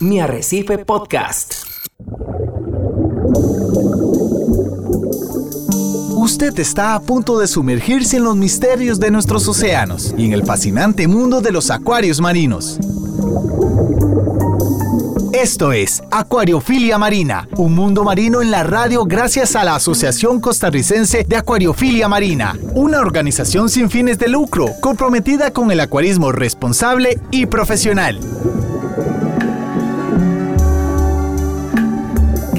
Mi Arrecife Podcast. Usted está a punto de sumergirse en los misterios de nuestros océanos y en el fascinante mundo de los acuarios marinos. Esto es Acuariofilia Marina, un mundo marino en la radio gracias a la Asociación Costarricense de Acuariofilia Marina, una organización sin fines de lucro comprometida con el acuarismo responsable y profesional.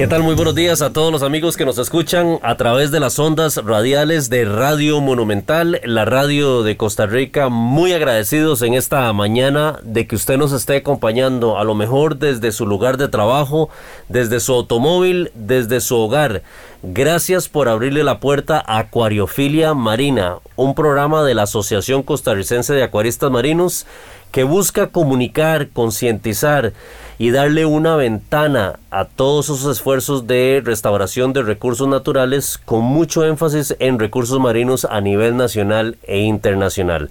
¿Qué tal? Muy buenos días a todos los amigos que nos escuchan a través de las ondas radiales de Radio Monumental, la radio de Costa Rica. Muy agradecidos en esta mañana de que usted nos esté acompañando, a lo mejor desde su lugar de trabajo, desde su automóvil, desde su hogar. Gracias por abrirle la puerta a Acuariofilia Marina, un programa de la Asociación Costarricense de Acuaristas Marinos que busca comunicar, concientizar y darle una ventana a todos esos esfuerzos de restauración de recursos naturales con mucho énfasis en recursos marinos a nivel nacional e internacional.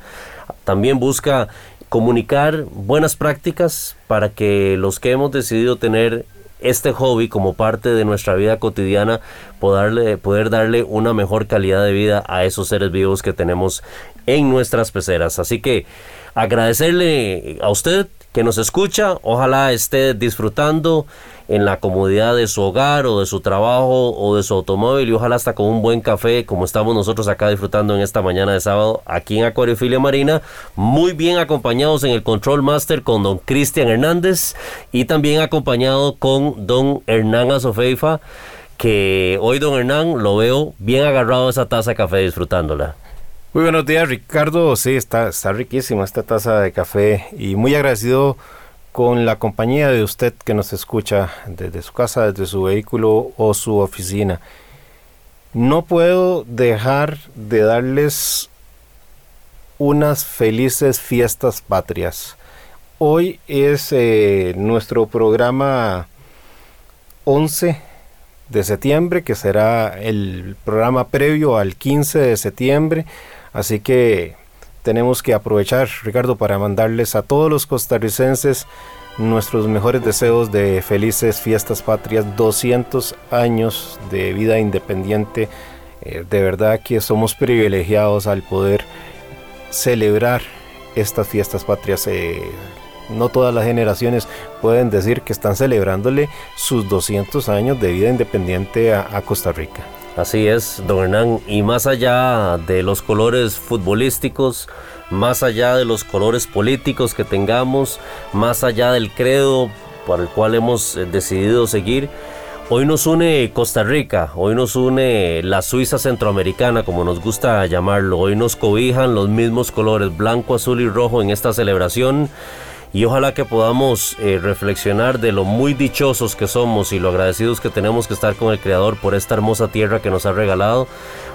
También busca comunicar buenas prácticas para que los que hemos decidido tener este hobby como parte de nuestra vida cotidiana, poderle, poder darle una mejor calidad de vida a esos seres vivos que tenemos en nuestras peceras. Así que agradecerle a usted que nos escucha. Ojalá esté disfrutando en la comodidad de su hogar o de su trabajo o de su automóvil y ojalá hasta con un buen café como estamos nosotros acá disfrutando en esta mañana de sábado aquí en Acuariofilia Marina. Muy bien acompañados en el Control Master con don Cristian Hernández y también acompañado con don Hernán Azofeifa que hoy don Hernán lo veo bien agarrado a esa taza de café disfrutándola. Muy buenos días, Ricardo. Sí, está, está riquísima esta taza de café y muy agradecido con la compañía de usted que nos escucha desde su casa, desde su vehículo o su oficina. No puedo dejar de darles unas felices fiestas patrias. Hoy es eh, nuestro programa 11 de septiembre, que será el programa previo al 15 de septiembre. Así que tenemos que aprovechar, Ricardo, para mandarles a todos los costarricenses nuestros mejores deseos de felices fiestas patrias, 200 años de vida independiente. Eh, de verdad que somos privilegiados al poder celebrar estas fiestas patrias. Eh, no todas las generaciones pueden decir que están celebrándole sus 200 años de vida independiente a Costa Rica. Así es, don Hernán. Y más allá de los colores futbolísticos, más allá de los colores políticos que tengamos, más allá del credo por el cual hemos eh, decidido seguir, hoy nos une Costa Rica, hoy nos une la Suiza centroamericana, como nos gusta llamarlo. Hoy nos cobijan los mismos colores, blanco, azul y rojo en esta celebración y ojalá que podamos eh, reflexionar de lo muy dichosos que somos y lo agradecidos que tenemos que estar con el Creador por esta hermosa tierra que nos ha regalado,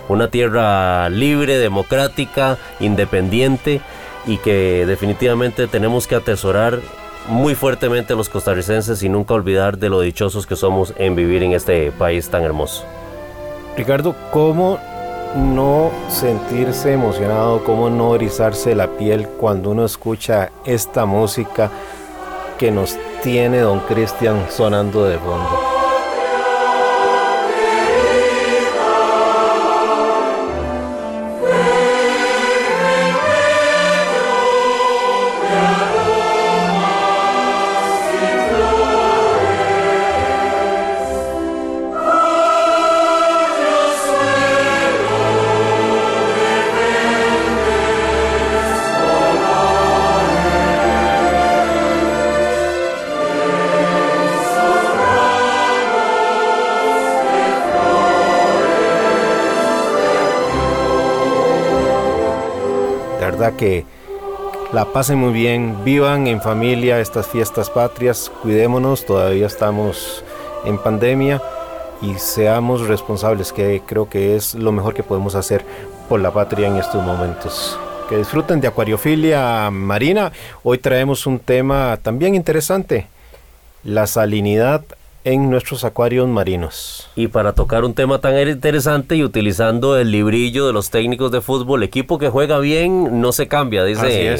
una tierra libre, democrática, independiente y que definitivamente tenemos que atesorar muy fuertemente los costarricenses y nunca olvidar de lo dichosos que somos en vivir en este país tan hermoso. Ricardo, ¿cómo no sentirse emocionado, cómo no erizarse la piel cuando uno escucha esta música que nos tiene don Cristian sonando de fondo. La pasen muy bien, vivan en familia estas fiestas patrias, cuidémonos, todavía estamos en pandemia y seamos responsables, que creo que es lo mejor que podemos hacer por la patria en estos momentos. Que disfruten de acuariofilia marina. Hoy traemos un tema también interesante, la salinidad en nuestros acuarios marinos. Y para tocar un tema tan interesante y utilizando el librillo de los técnicos de fútbol, equipo que juega bien no se cambia, dice,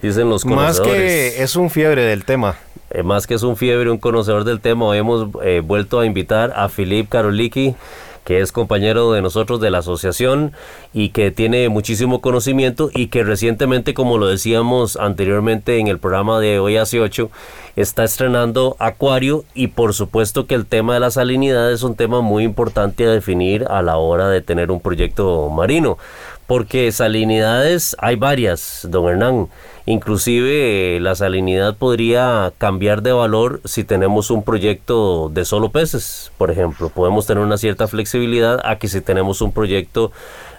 dicen los conocedores. Más que es un fiebre del tema. eh, más que es un fiebre, un conocedor del tema, hemos eh, vuelto a invitar a Filip Karoliki que es compañero de nosotros de la asociación y que tiene muchísimo conocimiento y que recientemente, como lo decíamos anteriormente en el programa de hoy hace 8, está estrenando Acuario y por supuesto que el tema de la salinidad es un tema muy importante a definir a la hora de tener un proyecto marino, porque salinidades hay varias, don Hernán. Inclusive eh, la salinidad podría cambiar de valor si tenemos un proyecto de solo peces, por ejemplo. Podemos tener una cierta flexibilidad a que si tenemos un proyecto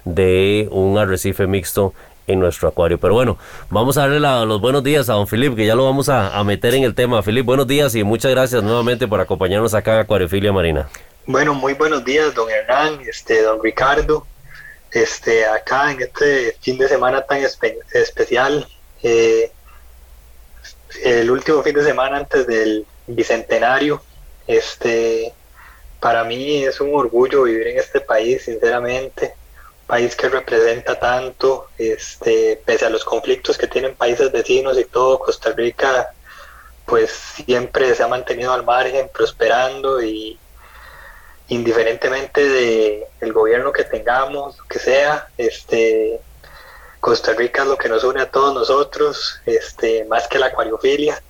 de un arrecife mixto en nuestro acuario. Pero bueno, vamos a darle los buenos días a don Filip, que ya lo vamos a, meter en el tema. Filip, buenos días y muchas gracias nuevamente por acompañarnos acá en Acuariofilia Marina. Bueno, muy buenos días, don Hernán, este, don Ricardo. Este, acá en este fin de semana tan especial, eh, el último fin de semana antes del bicentenario, este, para mí es un orgullo vivir en este país, sinceramente, país que representa tanto, este, pese a los conflictos que tienen países vecinos y todo, Costa Rica, pues siempre se ha mantenido al margen, prosperando y indiferentemente de el gobierno que tengamos, que sea, este, Costa Rica es lo que nos une a todos nosotros, este, más que la acuariofilia.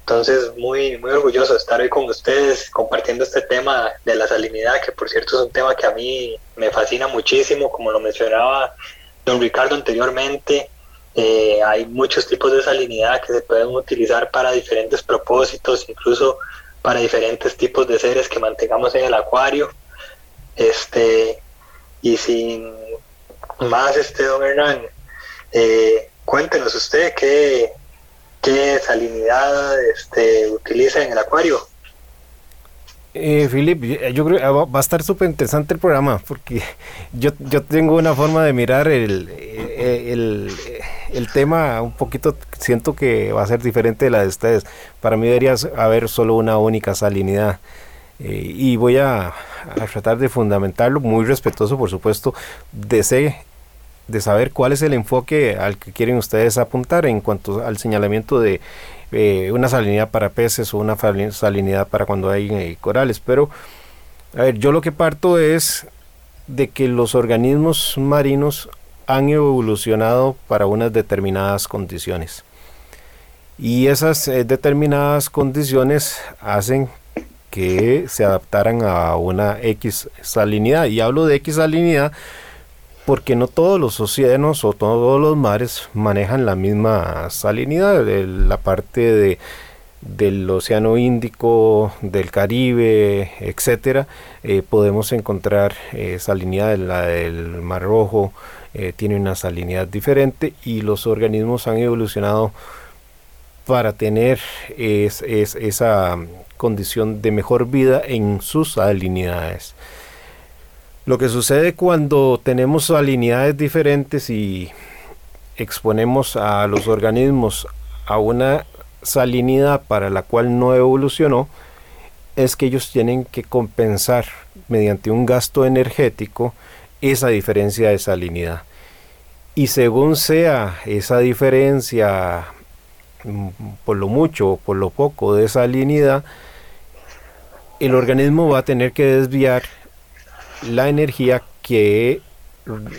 Entonces, muy, muy orgulloso de estar hoy con ustedes compartiendo este tema de la salinidad, que por cierto es un tema que a mí me fascina muchísimo, como lo mencionaba don Ricardo anteriormente. Eh, hay muchos tipos de salinidad que se pueden utilizar para diferentes propósitos, incluso para diferentes tipos de seres que mantengamos en el acuario. Este, y sin más, este don Hernán, eh, cuéntenos usted qué, qué salinidad este, utiliza en el acuario. Eh, Philip, yo creo que va a estar súper interesante el programa porque yo, yo tengo una forma de mirar el, eh, el, el, tema un poquito, siento que va a ser diferente de la de ustedes. Para mí debería haber solo una única salinidad eh, y voy a, tratar de fundamentarlo, muy respetuoso por supuesto, de de saber cuál es el enfoque al que quieren ustedes apuntar en cuanto al señalamiento de eh, una salinidad para peces o una salinidad para cuando hay eh, corales. Pero, a ver, yo lo que parto es de que los organismos marinos han evolucionado para unas determinadas condiciones. Y esas eh, determinadas condiciones hacen que se adaptaran a una X salinidad. Y hablo de X salinidad porque no todos los océanos o todos los mares manejan la misma salinidad. La parte de, del Océano Índico, del Caribe, etcétera, eh, podemos encontrar eh, salinidad, la del Mar Rojo eh, tiene una salinidad diferente y los organismos han evolucionado para tener esa condición de mejor vida en sus salinidades. Lo que sucede cuando tenemos salinidades diferentes y exponemos a los organismos a una salinidad para la cual no evolucionó, es que ellos tienen que compensar mediante un gasto energético esa diferencia de salinidad. Y según sea esa diferencia, mm, por lo mucho o por lo poco de salinidad, el organismo va a tener que desviar la energía que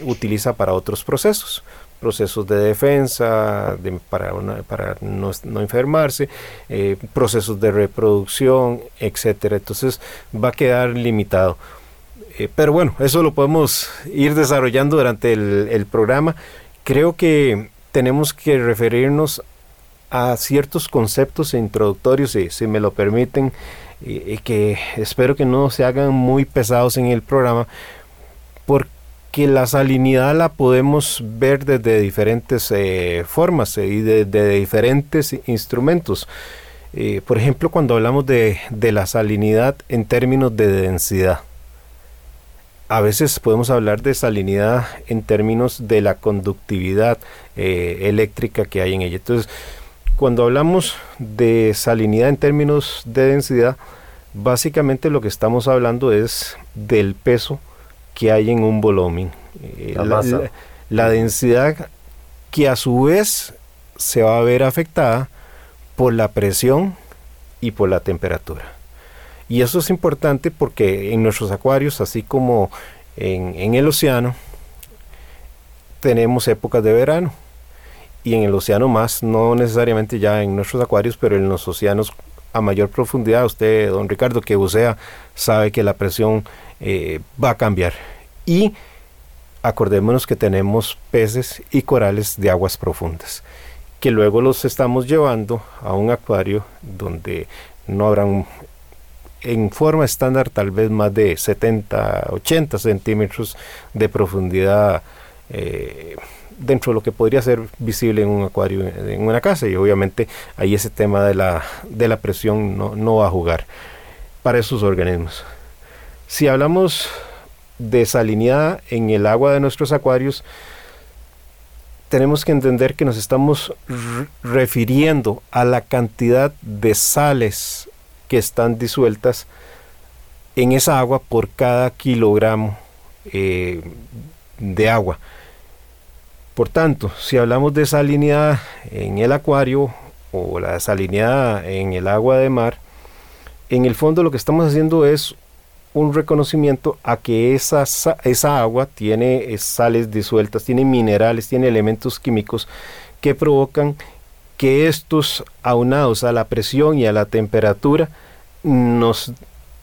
utiliza para otros procesos procesos de defensa para, para no, enfermarse, eh, procesos de reproducción, etcétera. Entonces va a quedar limitado. Eh, pero bueno, eso lo podemos ir desarrollando durante el, programa. Creo que tenemos que referirnos a ciertos conceptos introductorios, si, si me lo permiten, y, que espero que no se hagan muy pesados en el programa, porque la salinidad la podemos ver desde diferentes eh, formas eh, y de, diferentes instrumentos. Eh, por ejemplo, cuando hablamos de, la salinidad en términos de densidad, a veces podemos hablar de salinidad en términos de la conductividad eléctrica que hay en ella. Entonces, cuando hablamos de salinidad en términos de densidad, básicamente lo que estamos hablando es del peso que hay en un volumen. Eh, la, densidad que a su vez se va a ver afectada por la presión y por la temperatura. Y eso es importante porque en nuestros acuarios, así como en, en el océano, tenemos épocas de verano. Y en el océano más, no necesariamente ya en nuestros acuarios, pero en los océanos a mayor profundidad, usted, don Ricardo, que bucea, sabe que la presión eh, va a cambiar. Y acordémonos que tenemos peces y corales de aguas profundas, que luego los estamos llevando a un acuario donde no habrán en forma estándar tal vez más de 70, 80 centímetros de profundidad eh, dentro de lo que podría ser visible en un acuario en una casa y obviamente ahí ese tema de la, de la presión no, no va a jugar para esos organismos. Si hablamos de salinidad en el agua de nuestros acuarios, tenemos que entender que nos estamos refiriendo a la cantidad de sales que están disueltas en esa agua por cada kilogramo eh, de agua. Por tanto, si hablamos de salinidad en el acuario o la salinidad en el agua de mar, en el fondo lo que estamos haciendo es un reconocimiento a que esa, esa agua tiene sales disueltas, tiene minerales, tiene elementos químicos que provocan que estos aunados a la presión y a la temperatura nos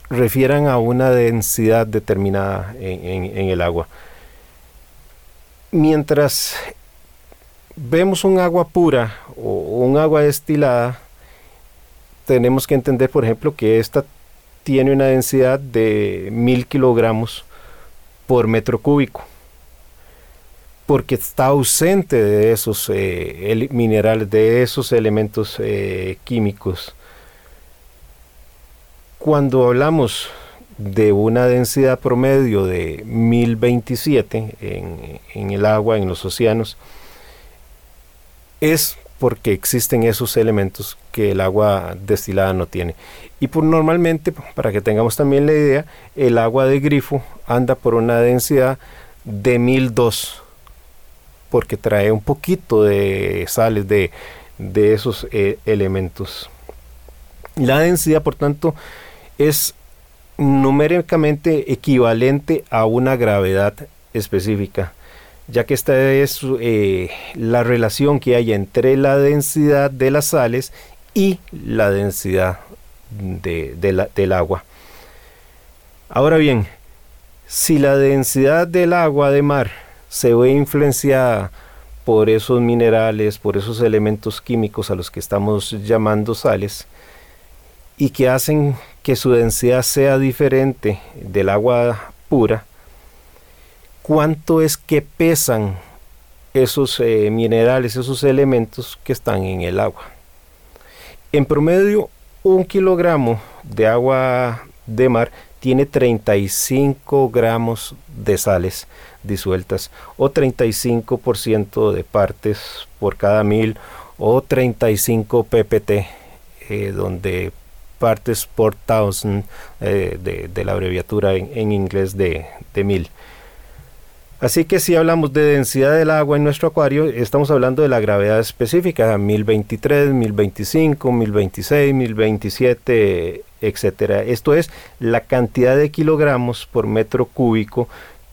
refieran a una densidad determinada en, en el agua. Mientras vemos un agua pura o un agua destilada, tenemos que entender, por ejemplo, que esta tiene una densidad de mil kilogramos por metro cúbico, porque está ausente de esos eh, minerales, de esos elementos eh, químicos. Cuando hablamos de una densidad promedio de 1027 en, en el agua, en los océanos, es porque existen esos elementos que el agua destilada no tiene. Y por normalmente, para que tengamos también la idea, el agua de grifo anda por una densidad de 1002, porque trae un poquito de sales de, de esos eh, elementos. La densidad, por tanto, es numéricamente equivalente a una gravedad específica, ya que esta es eh, la relación que hay entre la densidad de las sales y la densidad de, del agua. Ahora bien, si la densidad del agua de mar se ve influenciada por esos minerales, por esos elementos químicos a los que estamos llamando sales, y que hacen que su densidad sea diferente del agua pura, cuánto es que pesan esos eh, minerales, esos elementos que están en el agua. En promedio, un kilogramo de agua de mar tiene 35 gramos de sales disueltas o 35% de partes por cada mil o 35 ppt, eh, donde partes por thousand eh, de, la abreviatura en, inglés de, de, mil. Así que si hablamos de densidad del agua en nuestro acuario, estamos hablando de la gravedad específica, 1023, 1025, 1026, 1027, etcétera. Esto es la cantidad de kilogramos por metro cúbico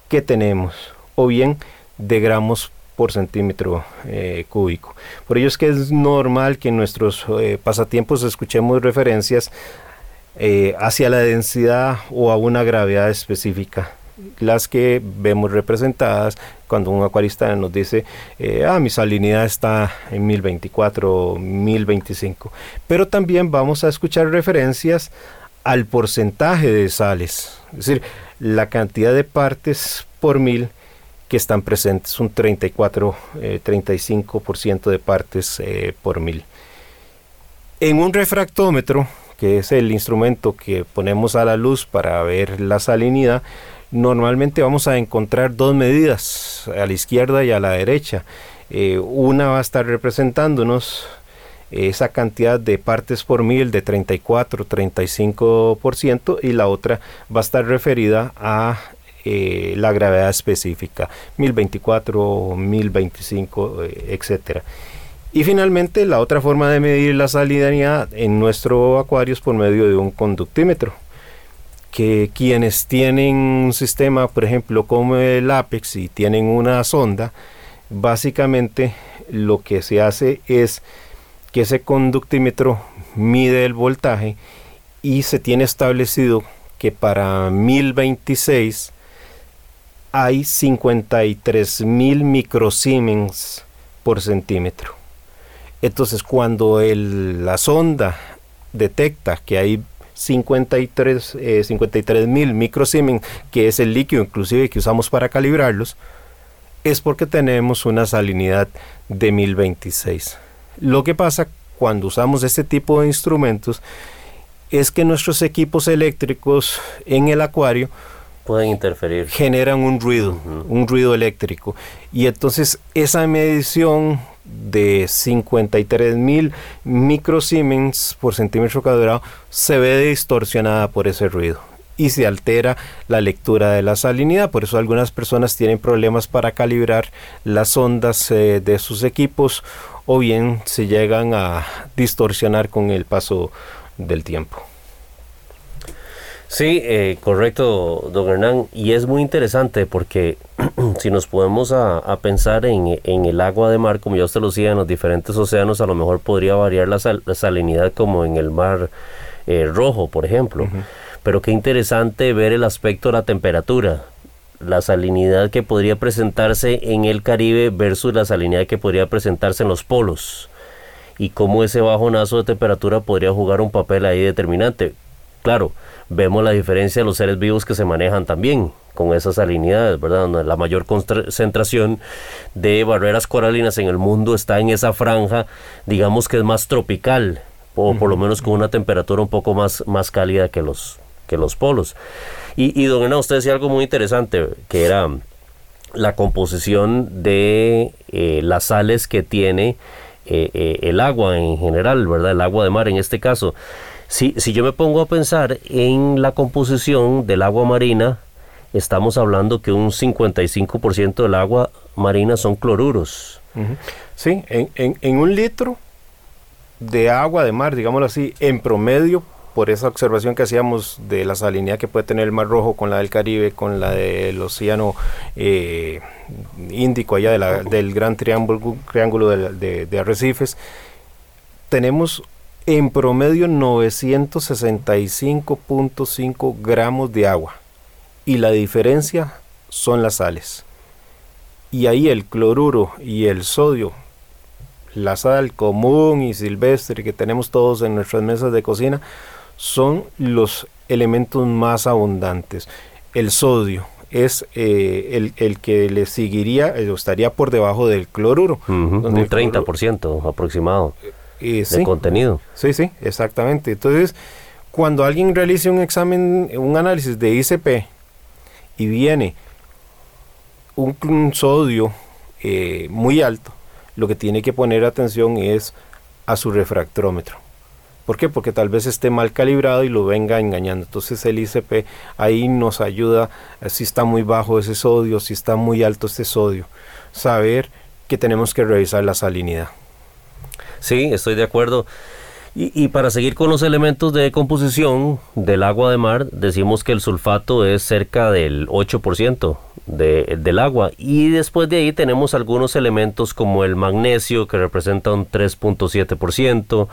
que tenemos, o bien de gramos por centímetro eh, cúbico. Por ello es que es normal que en nuestros eh, pasatiempos escuchemos referencias eh, hacia la densidad o a una gravedad específica las que vemos representadas cuando un acuarista nos dice, ah, mi salinidad está en 1024 1025. Pero también vamos a escuchar referencias al porcentaje de sales, es decir, la cantidad de partes por mil que están presentes, un 34, 35% eh, de partes eh, por mil. En un refractómetro, que es el instrumento que ponemos a la luz para ver la salinidad, normalmente vamos a encontrar dos medidas, a la izquierda y a la derecha. Eh, una va a estar representándonos esa cantidad de partes por mil de 34, 35% y la otra va a estar referida a eh, la gravedad específica, 1024, 1025, etc. Y finalmente, la otra forma de medir la salinidad en nuestro acuario es por medio de un conductímetro. Que quienes tienen un sistema, por ejemplo, como el Apex y tienen una sonda, básicamente lo que se hace es que ese conductímetro mide el voltaje y se tiene establecido que para 1026 hay 53 mil microsiemens por centímetro. Entonces cuando la sonda detecta que hay 53 eh, mil microsiemens, que es el líquido inclusive que usamos para calibrarlos, es porque tenemos una salinidad de 1026. Lo que pasa cuando usamos este tipo de instrumentos es que nuestros equipos eléctricos en el acuario pueden interferir. Generan un ruido, un ruido eléctrico. Y entonces esa medición de 53 mil microsiemens por centímetro cuadrado se ve distorsionada por ese ruido y se altera la lectura de la salinidad. Por eso algunas personas tienen problemas para calibrar las ondas eh, de sus equipos o bien se llegan a distorsionar con el paso del tiempo. Sí, eh, correcto, don Hernán. Y es muy interesante porque si nos podemos a, pensar en, el agua de mar, como ya usted lo decía, en los diferentes océanos, a lo mejor podría variar la, salinidad como en el mar eh, rojo, por ejemplo. Pero qué interesante ver el aspecto de la temperatura, la salinidad que podría presentarse en el Caribe versus la salinidad que podría presentarse en los polos y cómo ese bajonazo de temperatura podría jugar un papel ahí determinante. Claro, vemos la diferencia de los seres vivos que se manejan también con esas salinidades, ¿verdad? Donde la mayor concentración de barreras coralinas en el mundo está en esa franja, digamos que es más tropical, o por lo menos con una temperatura un poco más, más cálida que los, que los polos. Y, y don usted decía algo muy interesante, que era la composición de eh, las sales que tiene eh, eh, el agua en general, ¿verdad? El agua de mar en este caso. Si, si yo me pongo a pensar en la composición del agua marina, estamos hablando que un 55% del agua marina son cloruros. Sí, en, en, en, un litro de agua de mar, digámoslo así, en promedio, por esa observación que hacíamos de la salinidad que puede tener el Mar Rojo con la del Caribe, con la del Océano eh, Índico, allá del Gran Triángulo, triángulo de, de Arrecifes, tenemos en promedio 965.5 gramos de agua y la diferencia son las sales. Y ahí el cloruro y el sodio, la sal común y silvestre que tenemos todos en nuestras mesas de cocina, son los elementos más abundantes. El sodio es eh, el, que le seguiría, eh, estaría por debajo del cloruro. un 30% aproximado de contenido. Sí, sí, exactamente. Entonces, cuando alguien realice un examen, un análisis de ICP y viene un, sodio eh, muy alto, lo que tiene que poner atención es a su refractómetro. ¿Por qué? Porque tal vez esté mal calibrado y lo venga engañando. Entonces el ICP ahí nos ayuda eh, si está muy bajo ese sodio, si está muy alto este sodio. Saber que tenemos que revisar la salinidad. Sí, estoy de acuerdo. Y, para seguir con los elementos de composición del agua de mar, decimos que el sulfato es cerca del 8% de, del agua. Y después de ahí tenemos algunos elementos como el magnesio, que representa un 3.7%,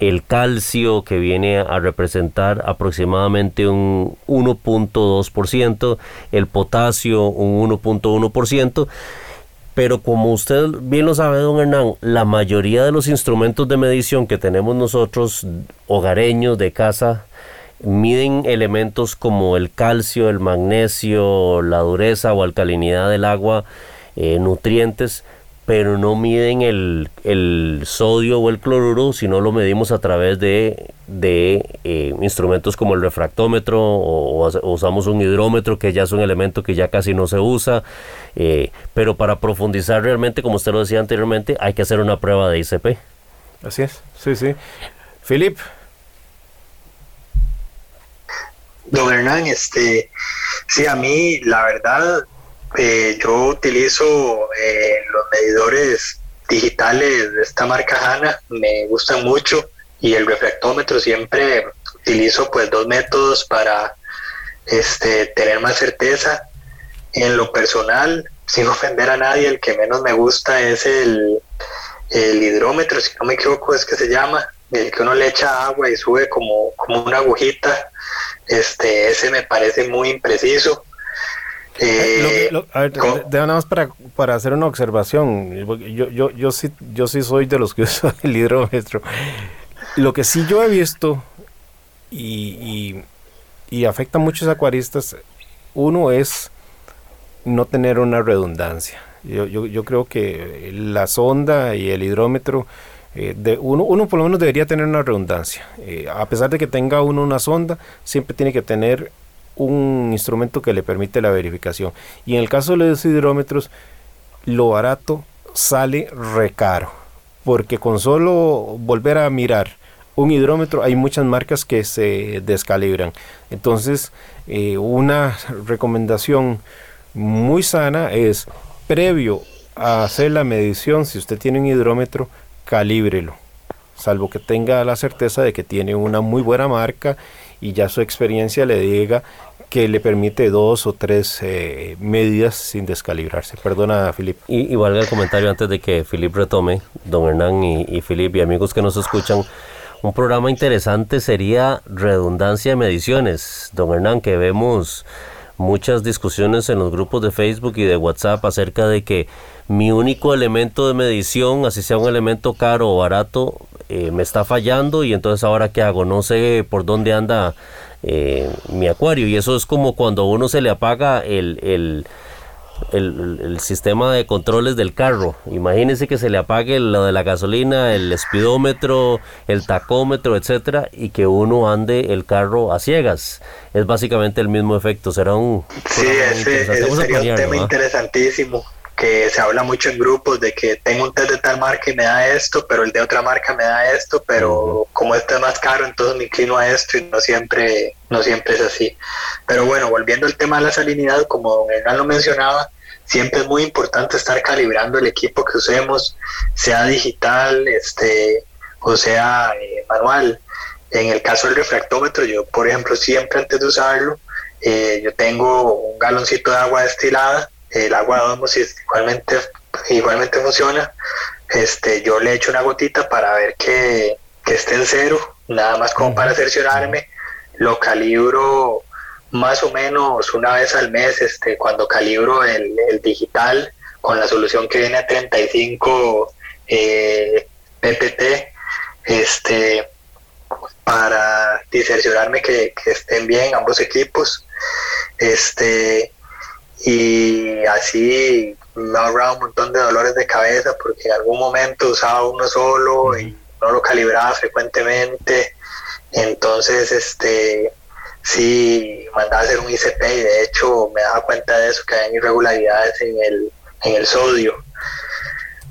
el calcio, que viene a representar aproximadamente un 1.2%, el potasio, un 1.1%. Pero como usted bien lo sabe, don Hernán, la mayoría de los instrumentos de medición que tenemos nosotros, hogareños de casa, miden elementos como el calcio, el magnesio, la dureza o alcalinidad del agua, eh, nutrientes, pero no miden el, sodio o el cloruro, sino lo medimos a través de, eh, instrumentos como el refractómetro o, usamos un hidrómetro, que ya es un elemento que ya casi no se usa. Eh, pero para profundizar realmente, como usted lo decía anteriormente, hay que hacer una prueba de ICP. Así es, sí, sí. Philip. Don Hernán, este, sí, a mí la verdad eh, yo utilizo eh, los medidores digitales de esta marca HANA me gustan mucho y el refractómetro siempre utilizo pues dos métodos para este, tener más certeza. En lo personal, sin ofender a nadie, el que menos me gusta es el, el hidrómetro, si no me equivoco es que se llama, el que uno le echa agua y sube como, como una agujita, este, ese me parece muy impreciso. Eh, a ver, nada más para, para, hacer una observación. Yo, yo, yo, sí, yo sí soy de los que usan el hidrómetro. Lo que sí yo he visto y, y, afecta a muchos acuaristas, uno es no tener una redundancia. Yo, yo, yo creo que la sonda y el hidrómetro, eh, de uno, uno por lo menos debería tener una redundancia. Eh, a pesar de que tenga uno una sonda, siempre tiene que tener un instrumento que le permite la verificación. Y en el caso de los hidrómetros, lo barato sale recaro, porque con solo volver a mirar un hidrómetro hay muchas marcas que se descalibran. Entonces, eh, una recomendación muy sana es previo a hacer la medición, si usted tiene un hidrómetro, calíbrelo, salvo que tenga la certeza de que tiene una muy buena marca y ya su experiencia le diga que le permite dos o tres eh, medidas sin descalibrarse. Perdona, Filip. Y, valga el comentario antes de que Filip retome, don Hernán y, y Filip y amigos que nos escuchan. Un programa interesante sería redundancia de mediciones. Don Hernán, que vemos muchas discusiones en los grupos de Facebook y de WhatsApp acerca de que mi único elemento de medición, así sea un elemento caro o barato, eh, me está fallando y entonces ahora qué hago, no sé por dónde anda eh, mi acuario. Y eso es como cuando a uno se le apaga el, el, el, sistema de controles del carro. Imagínense que se le apague lo de la gasolina, el speedómetro, el tacómetro, etcétera, y que uno ande el carro a ciegas. Es básicamente el mismo efecto. Será un. Sí, ese, sería un tema interesantísimo que se habla mucho en grupos de que tengo un test de tal marca y me da esto, pero el de otra marca me da esto, pero como este es más caro, entonces me inclino a esto y no siempre, no siempre es así. Pero bueno, volviendo al tema de la salinidad, como Hernán lo mencionaba, siempre es muy importante estar calibrando el equipo que usemos, sea digital, este, o sea eh, manual. En el caso del refractómetro, yo por ejemplo siempre antes de usarlo, eh, yo tengo un galoncito de agua destilada el agua de igualmente, igualmente funciona. Este, yo le echo una gotita para ver que, esté en cero, nada más como para cerciorarme. Lo calibro más o menos una vez al mes, este, cuando calibro el, digital con la solución que viene a 35 eh, ppt, este, para cerciorarme que, que, estén bien ambos equipos. Este, y así me ha ahorrado un montón de dolores de cabeza porque en algún momento usaba uno solo y no lo calibraba frecuentemente. Entonces este sí mandaba a hacer un ICP y de hecho me daba cuenta de eso que hay irregularidades en el, en el sodio.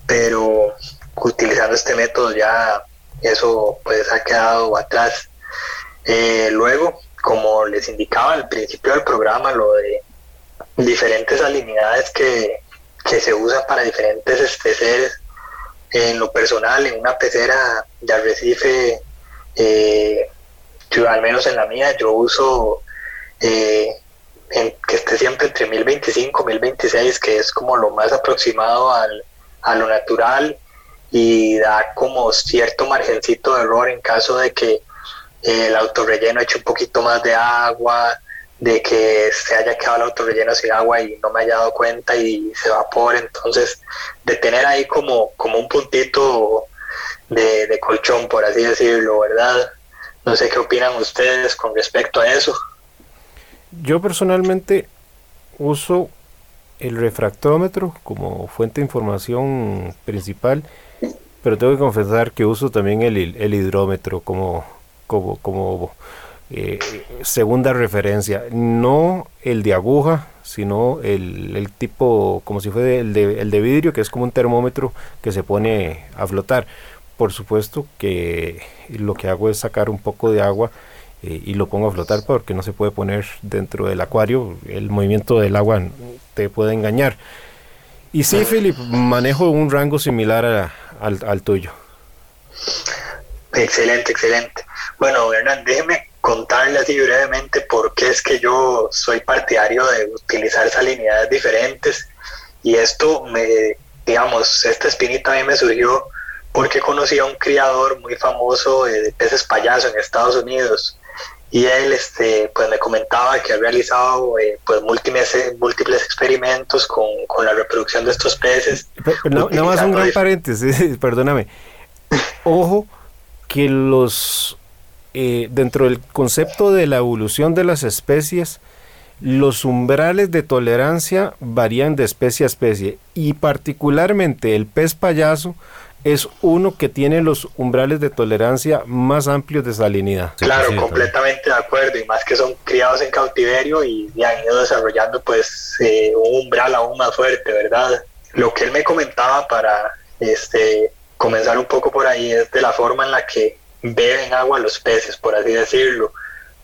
Pero utilizando este método ya eso pues ha quedado atrás. Eh, luego como les indicaba al principio del programa lo de diferentes salinidades que, se usan para diferentes especies. En lo personal, en una pecera de arrecife, eh, yo, al menos en la mía, yo uso eh, que esté siempre entre 1025 1026, que es como lo más aproximado al, a lo natural y da como cierto margencito de error en caso de que el autorrelleno eche un poquito más de agua, de que se haya quedado el auto relleno sin agua y no me haya dado cuenta y se evapore. Entonces, de tener ahí como, como un puntito de, colchón, por así decirlo, ¿verdad? No sé qué opinan ustedes con respecto a eso. Yo personalmente uso el refractómetro como fuente de información principal, pero tengo que confesar que uso también el, el hidrómetro como, como, como eh, segunda referencia, no el de aguja, sino el, tipo, como si fuera el de, el de vidrio, que es como un termómetro que se pone a flotar. Por supuesto que lo que hago es sacar un poco de agua eh, y lo pongo a flotar porque no se puede poner dentro del acuario, el movimiento del agua te puede engañar. Y sí, Philip, manejo un rango similar al, al tuyo. Excelente, excelente. Bueno, Hernán, déjeme contarle así brevemente por qué es que yo soy partidario de utilizar salinidades diferentes. Y esto me, digamos, esta espinita a mí me surgió porque conocí a un criador muy famoso de peces payaso en Estados Unidos. Y él este pues me comentaba que ha realizado eh, pues múltiples múltiples experimentos con, con, la reproducción de estos peces nada más un gran paréntesis perdóname. Ojo que los eh, dentro del concepto de la evolución de las especies los umbrales de tolerancia varían de especie a especie y particularmente el pez payaso es uno que tiene los umbrales de tolerancia más amplios de salinidad. Claro, completamente de acuerdo, y más que son criados en cautiverio y, han ido desarrollando pues eh, un umbral aún más fuerte, ¿verdad? Lo que él me comentaba para este, comenzar un poco por ahí es de la forma en la que beben agua los peces, por así decirlo,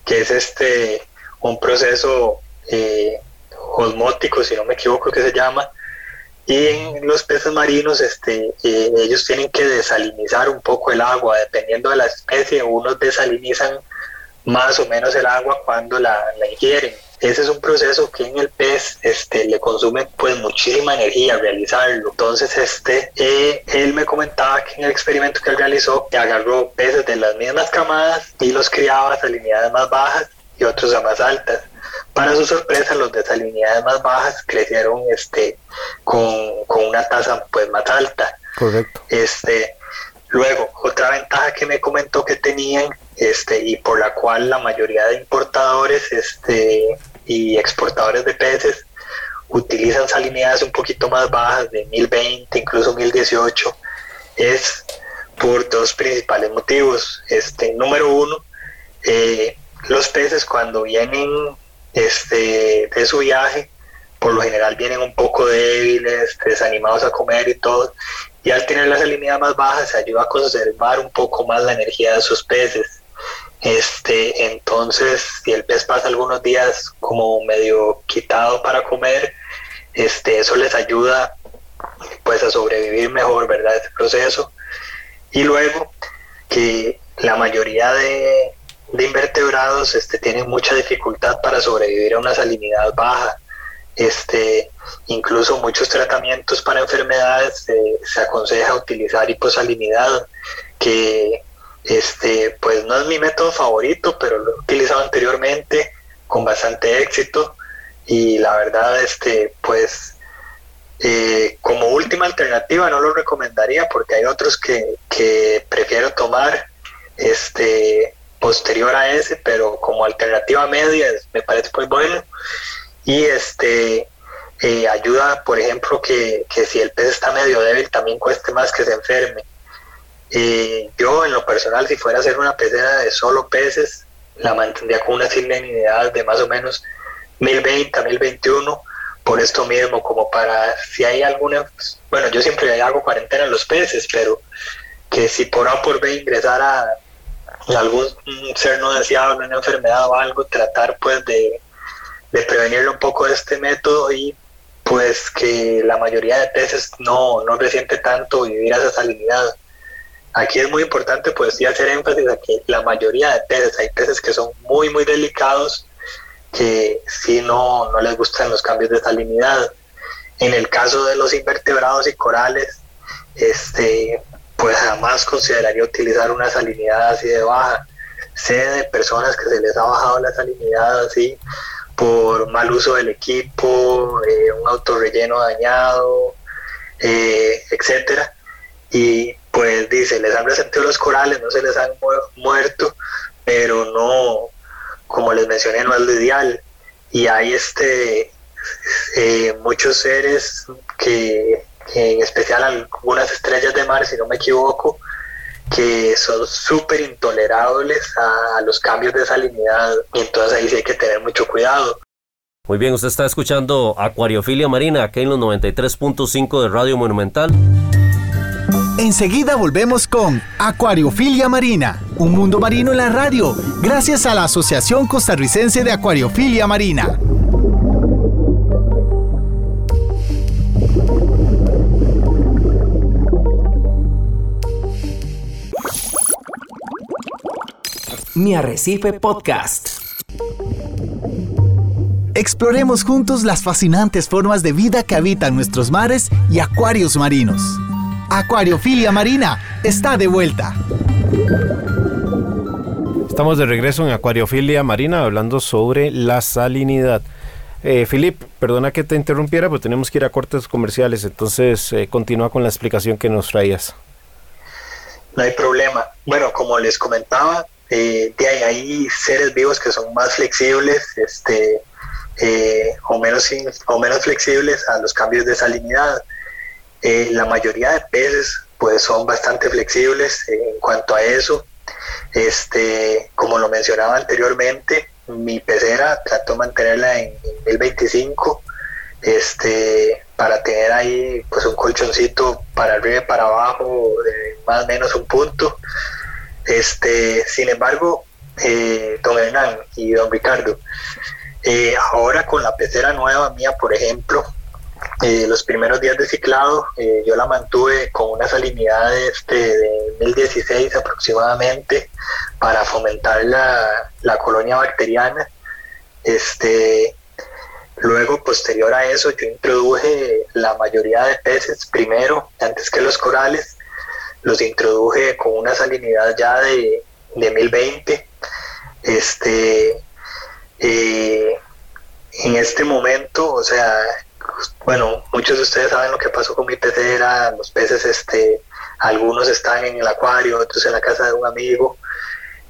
que es este un proceso eh, osmótico, si no me equivoco que se llama, y en los peces marinos, este, eh, ellos tienen que desalinizar un poco el agua, dependiendo de la especie, unos desalinizan más o menos el agua cuando la, ingieren. Ese es un proceso que en el pez este, le consume pues muchísima energía realizarlo. Entonces, este, eh, él me comentaba que en el experimento que él realizó, que agarró peces de las mismas camadas y los criaba a salinidades más bajas y otros a más altas. Para su sorpresa, los de salinidades más bajas crecieron este, con, una tasa pues, más alta. Correcto. Este, luego, otra ventaja que me comentó que tenían este, y por la cual la mayoría de importadores este, y exportadores de peces utilizan salinidades un poquito más bajas, de 1020, incluso 1018, es por dos principales motivos. Este, número uno, eh, los peces cuando vienen este, de su viaje, por lo general vienen un poco débiles, desanimados a comer y todo, y al tener la salinidad más baja se ayuda a conservar un poco más la energía de sus peces. Este, entonces, si el pez pasa algunos días como medio quitado para comer, este, eso les ayuda pues a sobrevivir mejor, ¿verdad? Este proceso. Y luego que la mayoría de, de invertebrados este, tienen mucha dificultad para sobrevivir a una salinidad baja. Este, incluso muchos tratamientos para enfermedades eh, se aconseja utilizar hiposalinidad, que este, pues no es mi método favorito, pero lo he utilizado anteriormente con bastante éxito y la verdad, este, pues eh, como última alternativa no lo recomendaría porque hay otros que, que prefiero tomar este posterior a ese, pero como alternativa media me parece muy bueno. Y este eh, ayuda, por ejemplo, que, si el pez está medio débil también cueste más que se enferme. Eh, yo en lo personal, si fuera a hacer una pecera de solo peces, la mantendría con una salinidad de más o menos 1020 a 1021 por esto mismo, como para si hay alguna, bueno, yo siempre hago cuarentena en los peces, pero que si por A por B ingresara algún ser no deseado, una enfermedad o algo, tratar pues de, de prevenirlo un poco este método y pues que la mayoría de peces no, no resiente tanto vivir a esa salinidad. Aquí es muy importante pues sí hacer énfasis a que la mayoría de peces, hay peces que son muy muy delicados que sí no, no les gustan los cambios de salinidad. En el caso de los invertebrados y corales, este, pues jamás consideraría utilizar una salinidad así de baja. Sé de personas que se les ha bajado la salinidad así por mal uso del equipo, eh, un autorrelleno dañado, eh, etcétera. Y pues dice, les han resentido los corales, no se les han muerto, pero no, como les mencioné, no es lo ideal. Y hay este eh, muchos seres que en especial algunas estrellas de mar, si no me equivoco, que son súper intolerables a, los cambios de salinidad y entonces ahí sí hay que tener mucho cuidado. Muy bien, usted está escuchando Acuariofilia Marina aquí en los 93.5 de Radio Monumental. Enseguida volvemos con Acuariofilia Marina, un mundo marino en la radio, gracias a la Asociación Costarricense de Acuariofilia Marina. Mi Arrecife Podcast. Exploremos juntos las fascinantes formas de vida que habitan nuestros mares y acuarios marinos. Acuariofilia Marina está de vuelta. Estamos de regreso en Acuariofilia Marina hablando sobre la salinidad. Eh, Filip, perdona que te interrumpiera, pero tenemos que ir a cortes comerciales, entonces eh, continúa con la explicación que nos traías. No hay problema. Bueno, como les comentaba, eh, hay seres vivos que son más flexibles este, eh, o, menos, o menos flexibles a los cambios de salinidad. Eh, la mayoría de peces pues son bastante flexibles en cuanto a eso. Este, como lo mencionaba anteriormente, mi pecera trato de mantenerla en 1025 este, para tener ahí pues un colchoncito para arriba y para abajo de más o menos un punto. Este, sin embargo, eh, don Hernán y don Ricardo, eh, ahora con la pecera nueva mía, por ejemplo, eh, los primeros días de ciclado yo la mantuve con una salinidad este, de 1016 aproximadamente para fomentar la, la colonia bacteriana. Este, Luego, posterior a eso, yo introduje la mayoría de peces primero, antes que los corales, los introduje con una salinidad ya de, de 1020. Este, eh, en este momento, o sea, bueno, muchos de ustedes saben lo que pasó con mi pecera, los peces, este, algunos están en el acuario, otros en la casa de un amigo,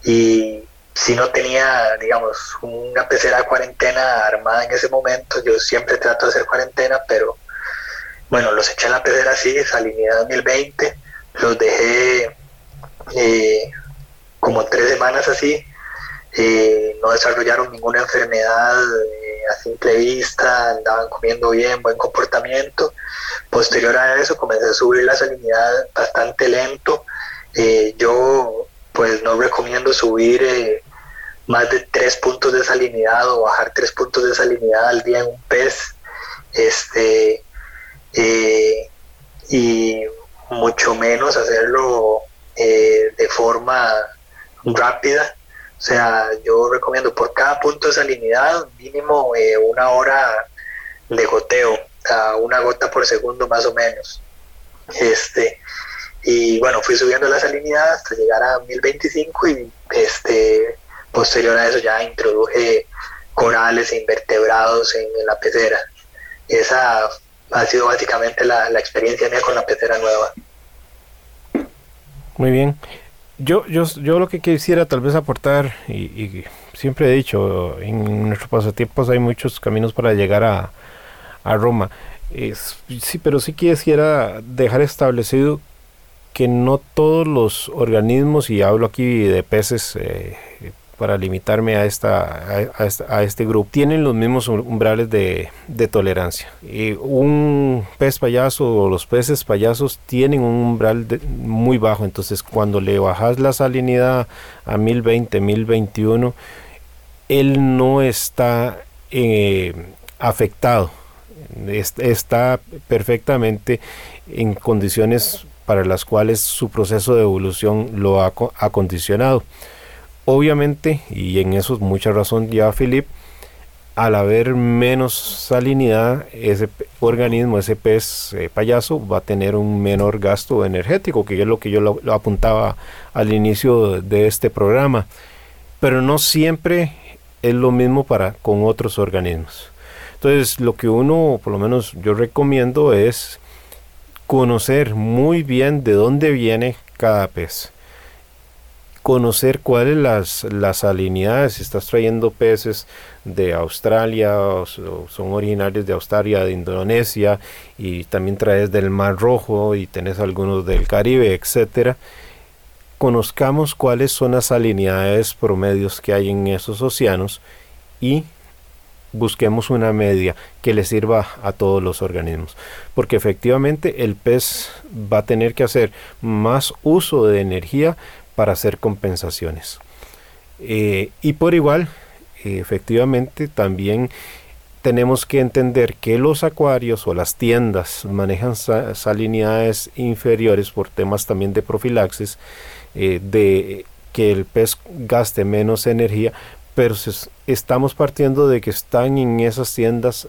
y si no tenía, digamos, una pecera cuarentena armada en ese momento. Yo siempre trato de hacer cuarentena, pero bueno, los eché en la pecera así, salinidad 2020, los dejé eh, como tres semanas así. Eh, no desarrollaron ninguna enfermedad eh, a simple vista, andaban comiendo bien, buen comportamiento. Posterior a eso comencé a subir la salinidad bastante lento. yo pues no recomiendo subir más de tres puntos de salinidad o bajar tres puntos de salinidad al día en un pez. Este, eh, y mucho menos hacerlo eh, de forma rápida. O sea, yo recomiendo por cada punto de salinidad mínimo eh, una hora de goteo, una gota por segundo más o menos. Este, y bueno, fui subiendo la salinidad hasta llegar a 1025 y este Posterior a eso ya introduje corales e invertebrados en, la pecera. Esa ha sido básicamente la, experiencia mía con la pecera nueva. Muy bien. Yo, yo, yo lo que quisiera tal vez aportar, y, siempre he dicho, en nuestros pasatiempos hay muchos caminos para llegar a, Roma. Es, sí, pero sí quisiera dejar establecido que no todos los organismos, y hablo aquí de peces, eh, para limitarme a, esta, a, este grupo, tienen los mismos umbrales de, tolerancia. Y un pez payaso o los peces payasos tienen un umbral muy bajo, entonces cuando le bajas la salinidad a 1020, 1021, él no está eh, afectado, está perfectamente en condiciones para las cuales su proceso de evolución lo ha acondicionado. Obviamente, y en eso es mucha razón ya Philip, al haber menos salinidad, ese organismo, ese pez eh, payaso, va a tener un menor gasto energético, que es lo que yo lo, apuntaba al inicio de este programa. Pero no siempre es lo mismo para con otros organismos. Entonces, lo que uno, por lo menos yo recomiendo es conocer muy bien de dónde viene cada pez conocer cuáles las, las salinidades, si estás trayendo peces de Australia o, son originarios de Australia, de Indonesia y también traes del Mar Rojo y tenés algunos del Caribe, etcétera. Conozcamos cuáles son las salinidades promedios que hay en esos océanos y busquemos una media que le sirva a todos los organismos. Porque efectivamente el pez va a tener que hacer más uso de energía para hacer compensaciones. Eh, y por igual, efectivamente, también tenemos que entender que los acuarios o las tiendas manejan salinidades inferiores por temas también de profilaxis, eh, de que el pez gaste menos energía, pero estamos partiendo de que están en esas tiendas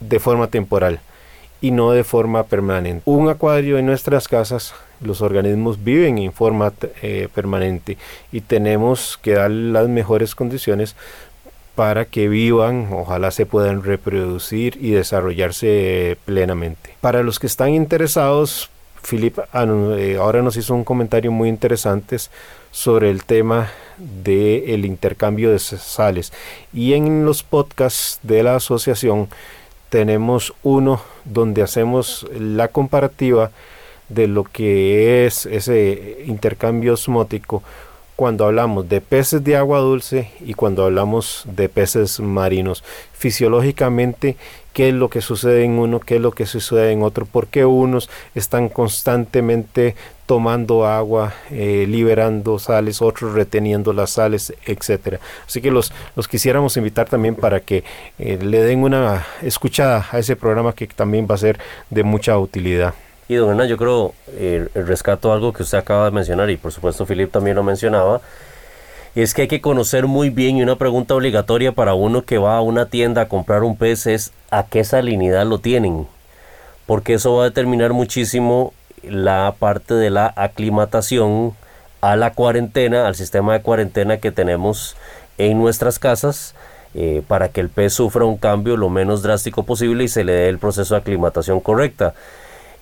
de forma temporal y no de forma permanente. Un acuario en nuestras casas, los organismos viven en forma eh, permanente y tenemos que dar las mejores condiciones para que vivan, ojalá se puedan reproducir y desarrollarse plenamente. Para los que están interesados, Philip eh, ahora nos hizo un comentario muy interesante sobre el tema del intercambio de sales y en los podcasts de la asociación tenemos uno donde hacemos la comparativa de lo que es ese intercambio osmótico cuando hablamos de peces de agua dulce y cuando hablamos de peces marinos. Fisiológicamente, qué es lo que sucede en uno, qué es lo que sucede en otro, por qué unos están constantemente tomando agua, eh, liberando sales, otros reteniendo las sales, etcétera. Así que los, los quisiéramos invitar también para que eh, le den una escuchada a ese programa que también va a ser de mucha utilidad. Y don Hernán, yo creo, eh, rescato algo que usted acaba de mencionar y por supuesto Filip también lo mencionaba, es que hay que conocer muy bien y una pregunta obligatoria para uno que va a una tienda a comprar un pez es a qué salinidad lo tienen, porque eso va a determinar muchísimo la parte de la aclimatación a la cuarentena, al sistema de cuarentena que tenemos en nuestras casas. Eh, para que el pez sufra un cambio lo menos drástico posible y se le dé el proceso de aclimatación correcta.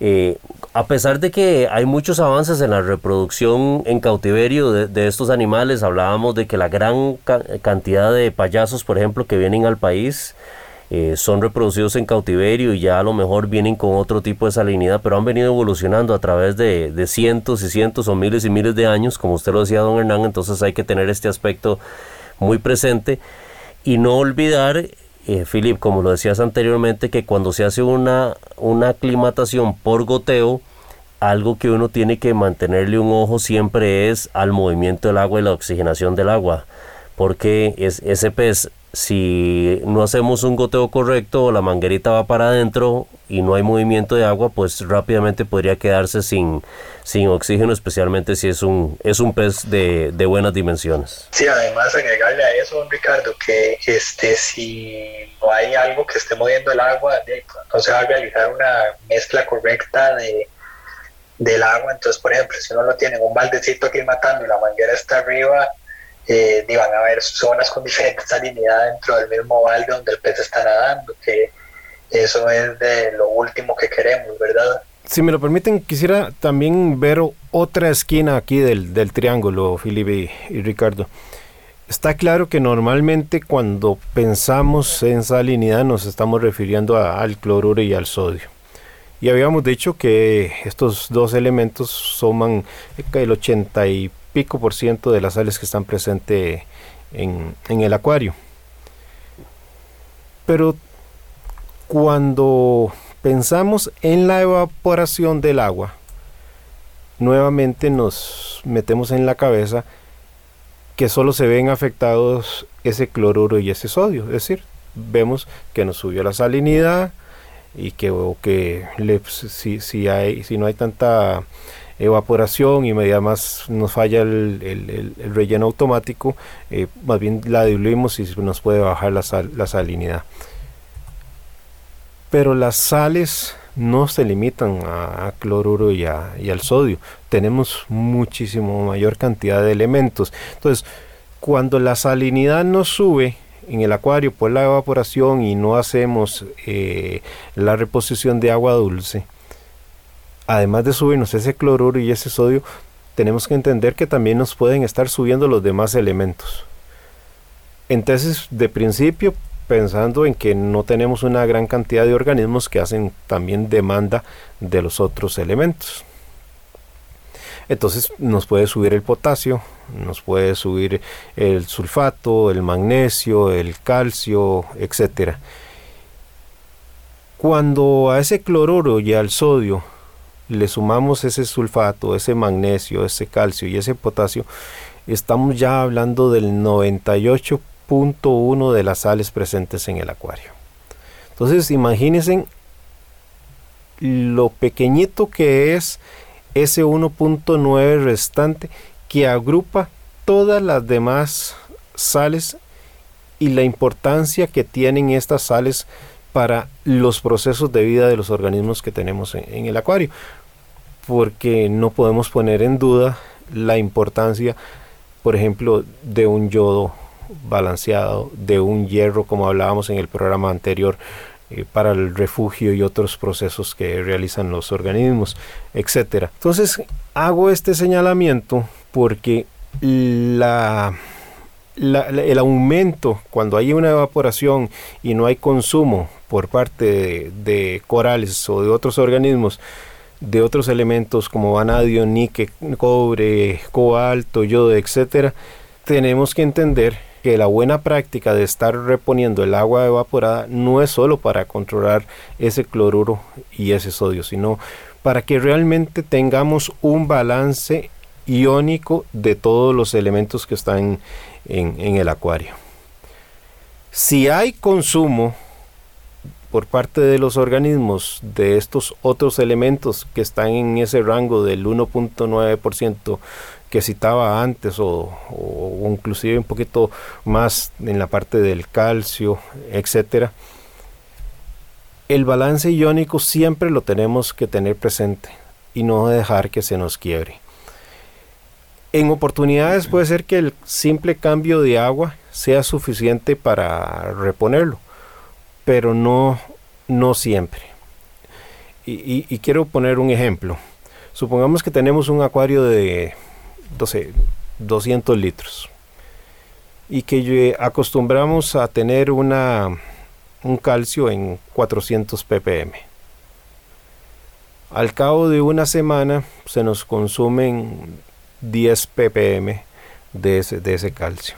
Eh, a pesar de que hay muchos avances en la reproducción en cautiverio de, estos animales, hablábamos de que la gran cantidad de payasos, por ejemplo, que vienen al país, eh, son reproducidos en cautiverio y ya a lo mejor vienen con otro tipo de salinidad, pero han venido evolucionando a través de, de, cientos y cientos o miles y miles de años, como usted lo decía, don Hernán, entonces hay que tener este aspecto muy presente y no olvidar eh, Philip, como lo decías anteriormente, que cuando se hace una, una aclimatación por goteo, algo que uno tiene que mantenerle un ojo siempre es al movimiento del agua y la oxigenación del agua, porque es, ese pez si no hacemos un goteo correcto, la manguerita va para adentro y no hay movimiento de agua, pues rápidamente podría quedarse sin, sin oxígeno, especialmente si es un, es un pez de, de buenas dimensiones. Sí, además agregarle a eso, Ricardo, que este, si no hay algo que esté moviendo el agua, no se va a realizar una mezcla correcta de, del agua. Entonces, por ejemplo, si uno lo tiene en un baldecito aquí matando y la manguera está arriba, eh, van a haber zonas con diferente salinidad dentro del mismo balde donde el pez está nadando, que eso es de lo último que queremos, ¿verdad? Si me lo permiten, quisiera también ver otra esquina aquí del, del triángulo, Felipe y, Ricardo. Está claro que normalmente cuando pensamos en salinidad nos estamos refiriendo al cloruro y al sodio. Y habíamos dicho que estos dos elementos suman el 80 y pico por ciento de las sales que están presentes en, el acuario. Pero cuando pensamos en la evaporación del agua, nuevamente nos metemos en la cabeza que solo se ven afectados ese cloruro y ese sodio. Es decir, vemos que nos subió la salinidad y que, que si, si, hay, si no hay tanta evaporación y media más nos falla el, relleno automático, eh, más bien la diluimos y nos puede bajar la, salinidad. Pero las sales no se limitan a, cloruro y, y, al sodio. Tenemos muchísimo mayor cantidad de elementos. Entonces, cuando la salinidad nos sube en el acuario por la evaporación y no hacemos eh, la reposición de agua dulce, además de subirnos ese cloruro y ese sodio, tenemos que entender que también nos pueden estar subiendo los demás elementos. Entonces, de principio, pensando en que no tenemos una gran cantidad de organismos que hacen también demanda de los otros elementos. Entonces nos puede subir el potasio, nos puede subir el sulfato, el magnesio, el calcio, etc. Cuando a ese cloruro y al sodio le sumamos ese sulfato, ese magnesio, ese calcio y ese potasio, estamos ya hablando del 98.1 de las sales presentes en el acuario. Entonces imagínense lo pequeñito que es ese 1.9 restante que agrupa todas las demás sales y la importancia que tienen estas sales para los procesos de vida de los organismos que tenemos en, el acuario. Porque no podemos poner en duda la importancia, por ejemplo, de un yodo balanceado, de un hierro, como hablábamos en el programa anterior, eh, para el refugio y otros procesos que realizan los organismos, etcétera. Entonces, hago este señalamiento porque el aumento cuando hay una evaporación y no hay consumo por parte de, corales o de otros organismos de otros elementos como vanadio, níquel, cobre, cobalto, yodo, etcétera, tenemos que entender que la buena práctica de estar reponiendo el agua evaporada no es solo para controlar ese cloruro y ese sodio, sino para que realmente tengamos un balance iónico de todos los elementos que están en, el acuario. Si hay consumo por parte de los organismos de estos otros elementos que están en ese rango del 1.9% que citaba antes o, o, inclusive un poquito más en la parte del calcio, etcétera, el balance iónico siempre lo tenemos que tener presente y no dejar que se nos quiebre. En oportunidades puede ser que el simple cambio de agua sea suficiente para reponerlo, pero no, no siempre. Y, quiero poner un ejemplo. Supongamos que tenemos un acuario de 200 litros y que acostumbramos a tener una, un calcio en 400 ppm. Al cabo de una semana se nos consumen 10 ppm de ese, de ese calcio.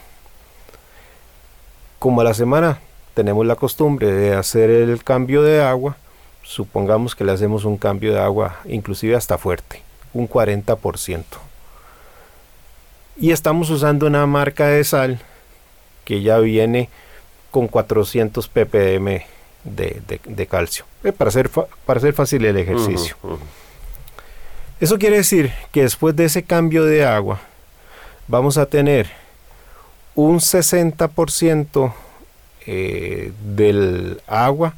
Como a la semana tenemos la costumbre de hacer el cambio de agua, supongamos que le hacemos un cambio de agua inclusive hasta fuerte, un 40%. Y estamos usando una marca de sal que ya viene con 400 ppm de, calcio, eh, para, hacer para hacer fácil el ejercicio. Eso quiere decir que después de ese cambio de agua vamos a tener un 60% eh, del agua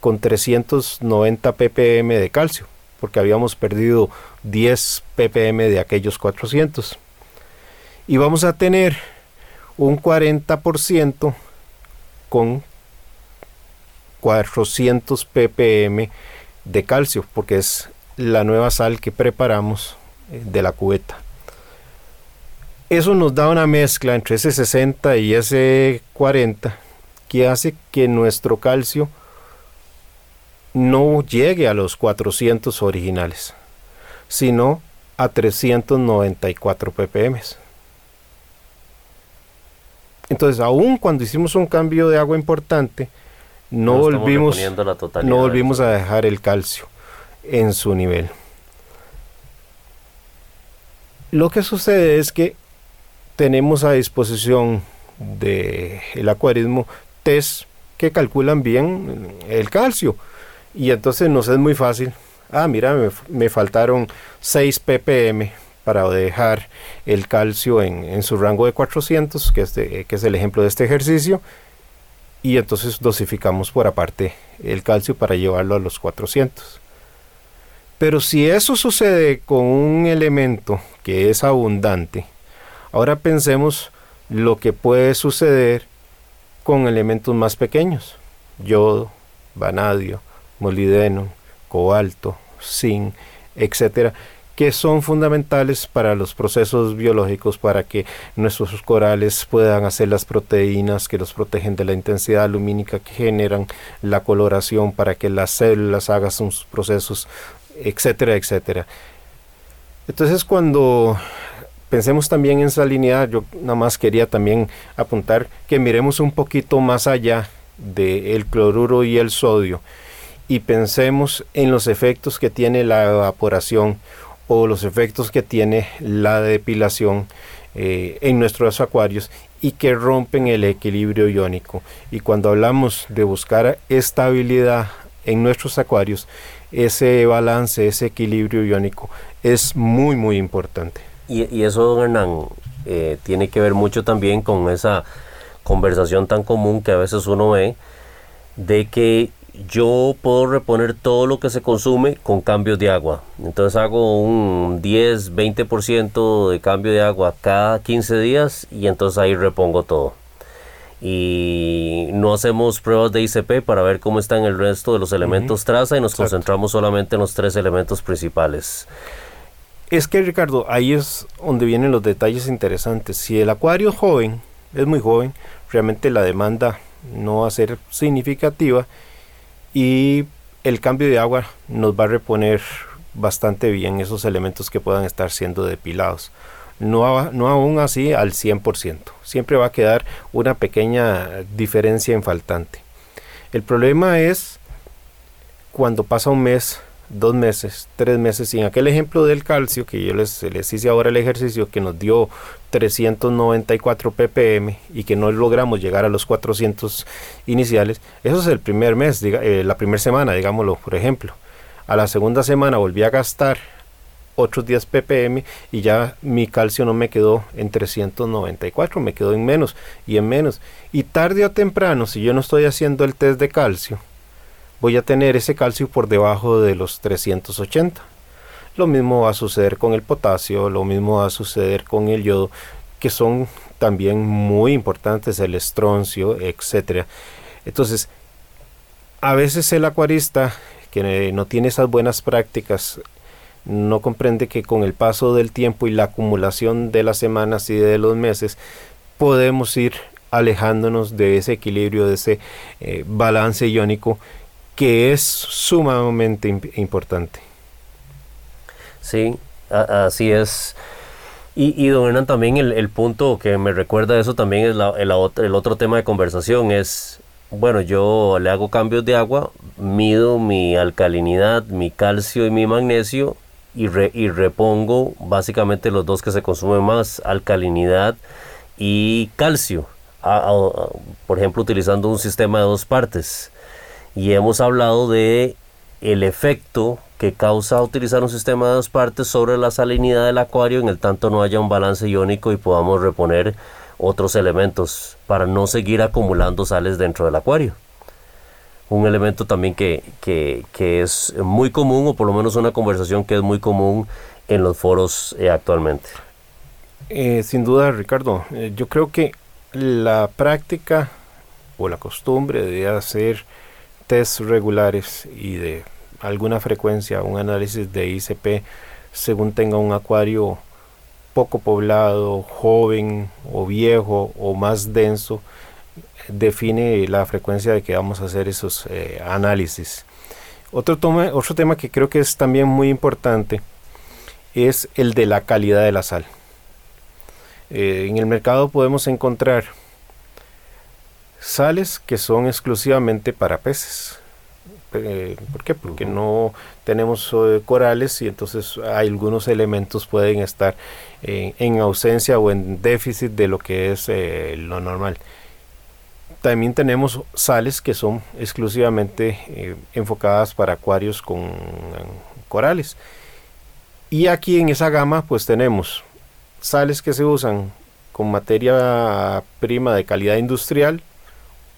con 390 ppm de calcio, porque habíamos perdido 10 ppm de aquellos 400. Y vamos a tener un 40% con 400 ppm de calcio, porque es la nueva sal que preparamos eh, de la cubeta. Eso nos da una mezcla entre ese 60 y ese 40 que hace que nuestro calcio no llegue a los 400 originales, sino a 394 ppm. Entonces, aún cuando hicimos un cambio de agua importante, no, volvimos, no volvimos a dejar el calcio en su nivel. Lo que sucede es que tenemos a disposición del el acuarismo test que calculan bien el calcio y entonces nos es muy fácil. Ah, mira, me, faltaron 6 ppm para dejar el calcio en, su rango de 400, que es, que es el ejemplo de este ejercicio, y entonces dosificamos por aparte el calcio para llevarlo a los 400. Pero si eso sucede con un elemento que es abundante, ahora pensemos lo que puede suceder con elementos más pequeños, yodo, vanadio, molibdeno, cobalto, zinc, etcétera, que son fundamentales para los procesos biológicos, para que nuestros corales puedan hacer las proteínas que los protegen de la intensidad lumínica que generan la coloración, para que las células hagan sus procesos etcétera, etcétera. Entonces cuando pensemos también en salinidad, yo nada más quería también apuntar que miremos un poquito más allá del cloruro y el sodio y pensemos en los efectos que tiene la evaporación o los efectos que tiene la depilación eh, en nuestros acuarios y que rompen el equilibrio iónico. Y cuando hablamos de buscar estabilidad en nuestros acuarios, ese balance, ese equilibrio iónico es muy, muy importante. Y, eso, don Hernán, eh, tiene que ver mucho también con esa conversación tan común que a veces uno ve de que yo puedo reponer todo lo que se consume con cambios de agua. Entonces hago un 10, 20% de cambio de agua cada 15 días y entonces ahí repongo todo. Y no hacemos pruebas de ICP para ver cómo están el resto de los elementos traza y nos concentramos solamente en los tres elementos principales. Es que Ricardo, ahí es donde vienen los detalles interesantes. Si el acuario es joven, es muy joven, realmente la demanda no va a ser significativa y el cambio de agua nos va a reponer bastante bien esos elementos que puedan estar siendo depilados. No, aún así al 100%. Siempre va a quedar una pequeña diferencia en faltante. El problema es cuando pasa un mes dos meses, tres meses, y en aquel ejemplo del calcio, que yo les, hice ahora el ejercicio, que nos dio 394 ppm y que no logramos llegar a los 400 iniciales, eso es el primer mes, eh, la primera semana, digámoslo, por ejemplo. A la segunda semana volví a gastar otros 10 ppm y ya mi calcio no me quedó en 394, me quedó en menos y en menos. Y tarde o temprano, si yo no estoy haciendo el test de calcio, voy a tener ese calcio por debajo de los 380. Lo mismo va a suceder con el potasio, lo mismo va a suceder con el yodo, que son también muy importantes, el estroncio, etcétera. Entonces, a veces el acuarista que no tiene esas buenas prácticas no comprende que con el paso del tiempo y la acumulación de las semanas y de los meses podemos ir alejándonos de ese equilibrio, de ese eh, balance iónico que es sumamente importante. Sí, así es. Y, y don Hernán, también el, punto que me recuerda eso también es el, otro tema de conversación, es, bueno, yo le hago cambios de agua, mido mi alcalinidad, mi calcio y mi magnesio y, y repongo básicamente los dos que se consumen más, alcalinidad y calcio, por ejemplo utilizando un sistema de dos partes y hemos hablado de el efecto que causa utilizar un sistema de dos partes sobre la salinidad del acuario en el tanto no haya un balance iónico y podamos reponer otros elementos para no seguir acumulando sales dentro del acuario. Un elemento también que, es muy común, o por lo menos una conversación que es muy común en los foros eh, actualmente. Eh, sin duda, Ricardo, eh, yo creo que la práctica o la costumbre de hacer test regulares y de alguna frecuencia, un análisis de ICP según tenga un acuario poco poblado, joven o viejo o más denso, define la frecuencia de que vamos a hacer esos eh, análisis. Otro, otro tema que creo que es también muy importante es el de la calidad de la sal. Eh, en el mercado podemos encontrar sales que son exclusivamente para peces. Eh, ¿Por qué? Porque no tenemos eh, corales y entonces algunos elementos pueden estar en ausencia o en déficit de lo que es eh, lo normal. También tenemos sales que son exclusivamente enfocadas para acuarios con corales. Y aquí en esa gama pues tenemos sales que se usan con materia prima de calidad industrial,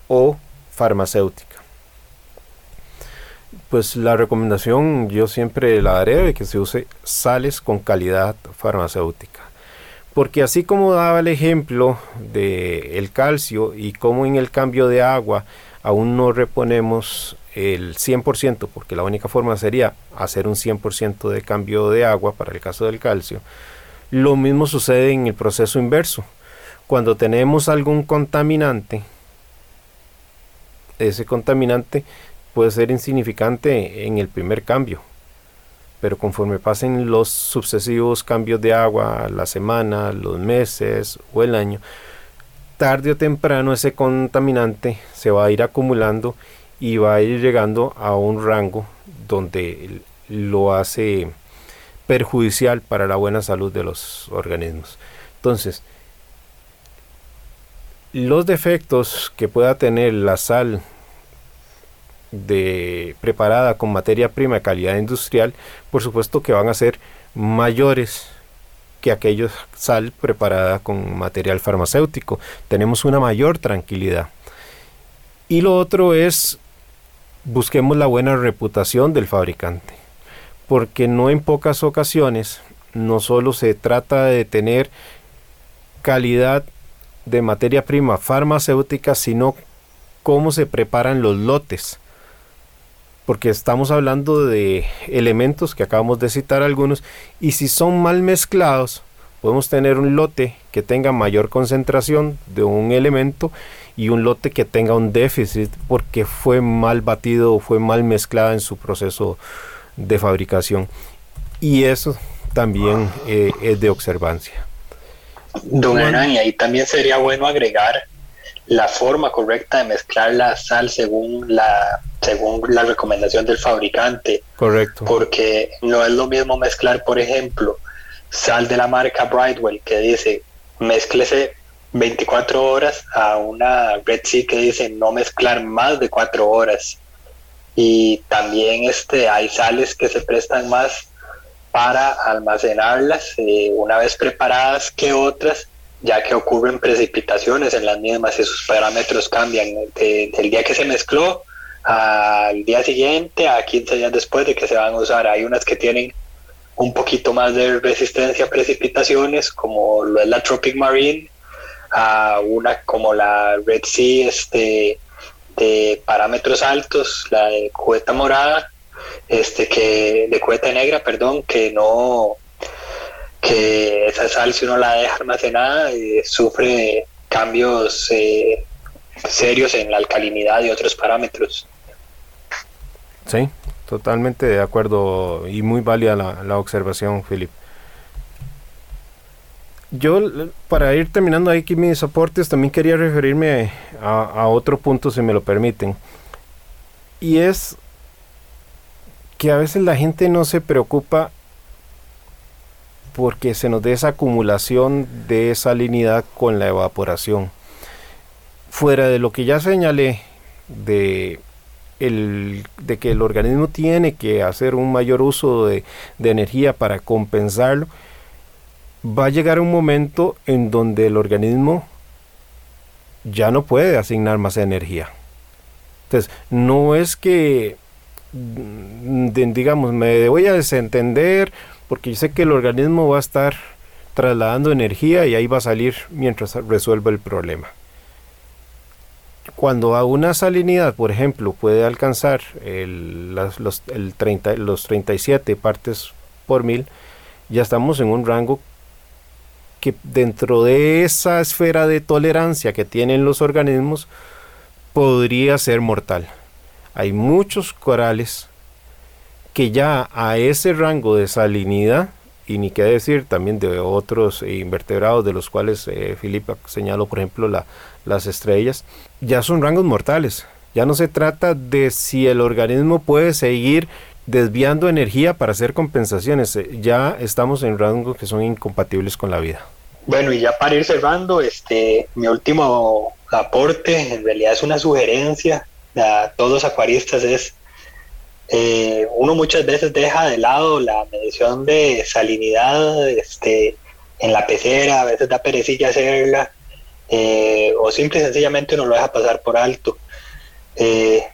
o farmacéutica. Pues la recomendación yo siempre la daré de que se use sales con calidad farmacéutica. Porque así como daba el ejemplo de el calcio y como en el cambio de agua aún no reponemos el 100%, porque la única forma sería hacer un 100% de cambio de agua para el caso del calcio, lo mismo sucede en el proceso inverso. Cuando tenemos algún contaminante ese contaminante puede ser insignificante en el primer cambio, pero conforme pasen los sucesivos cambios de agua, la semana, los meses o el año, tarde o temprano ese contaminante se va a ir acumulando y va a ir llegando a un rango donde lo hace perjudicial para la buena salud de los organismos. Entonces, los defectos que pueda tener la sal de preparada con materia prima de calidad industrial, por supuesto que van a ser mayores que aquella sal preparada con material farmacéutico. Tenemos una mayor tranquilidad. Y lo otro es, busquemos la buena reputación del fabricante, porque no en pocas ocasiones no solo se trata de tener calidad de materia prima farmacéutica, sino cómo se preparan los lotes. Porque estamos hablando de elementos que acabamos de citar algunos, y si son mal mezclados, podemos tener un lote que tenga mayor concentración de un elemento y un lote que tenga un déficit porque fue mal batido o fue mal mezclado en su proceso de fabricación. Y eso también eh, es de observancia. Y ahí también sería bueno agregar la forma correcta de mezclar la sal según la según la recomendación del fabricante. Correcto. Porque no es lo mismo mezclar, por ejemplo, sal de la marca Brightwell que dice mezclese 24 horas a una Red Sea que dice no mezclar más de 4 horas. Y también este, hay sales que se prestan más para almacenarlas eh, una vez preparadas que otras, ya que ocurren precipitaciones en las mismas y sus parámetros cambian del día que se mezcló al día siguiente a 15 días después de que se van a usar. Hay unas que tienen un poquito más de resistencia a precipitaciones, como lo es la Tropic Marine, a una como la Red Sea este, de parámetros altos, la de cubeta morada, este que de cubeta negra, perdón, que no que esa sal si uno la deja almacenada eh, sufre cambios eh, serios en la alcalinidad y otros parámetros. Sí, totalmente de acuerdo y muy válida la, observación, Philip. Yo, para ir terminando aquí mis aportes, también quería referirme a otro punto, si me lo permiten. Y es que a veces la gente no se preocupa porque se nos dé esa acumulación de salinidad con la evaporación. Fuera de lo que ya señalé de, el, de que el organismo tiene que hacer un mayor uso de, de energía para compensarlo, va a llegar un momento en donde el organismo ya no puede asignar más energía. Entonces, no es que digamos, me voy a desentender porque yo sé que el organismo va a estar trasladando energía y ahí va a salir mientras resuelva el problema. Cuando a una salinidad, por ejemplo, puede alcanzar el, los, el 30, los 37 partes por mil, ya estamos en un rango que dentro de esa esfera de tolerancia que tienen los organismos podría ser mortal hay muchos corales que ya a ese rango de salinidad, y ni qué decir también de otros invertebrados de los cuales eh, Filipa señaló, por ejemplo, la, las estrellas, ya son rangos mortales. Ya no se trata de si el organismo puede seguir desviando energía para hacer compensaciones. Eh, ya estamos en rangos que son incompatibles con la vida. Bueno, y ya para ir cerrando, este, mi último aporte en realidad es una sugerencia a todos los acuaristas es, eh, uno muchas veces deja de lado la medición de salinidad este, en la pecera, a veces da perecilla hacerla, eh, o simple y sencillamente uno lo deja pasar por alto. Eh,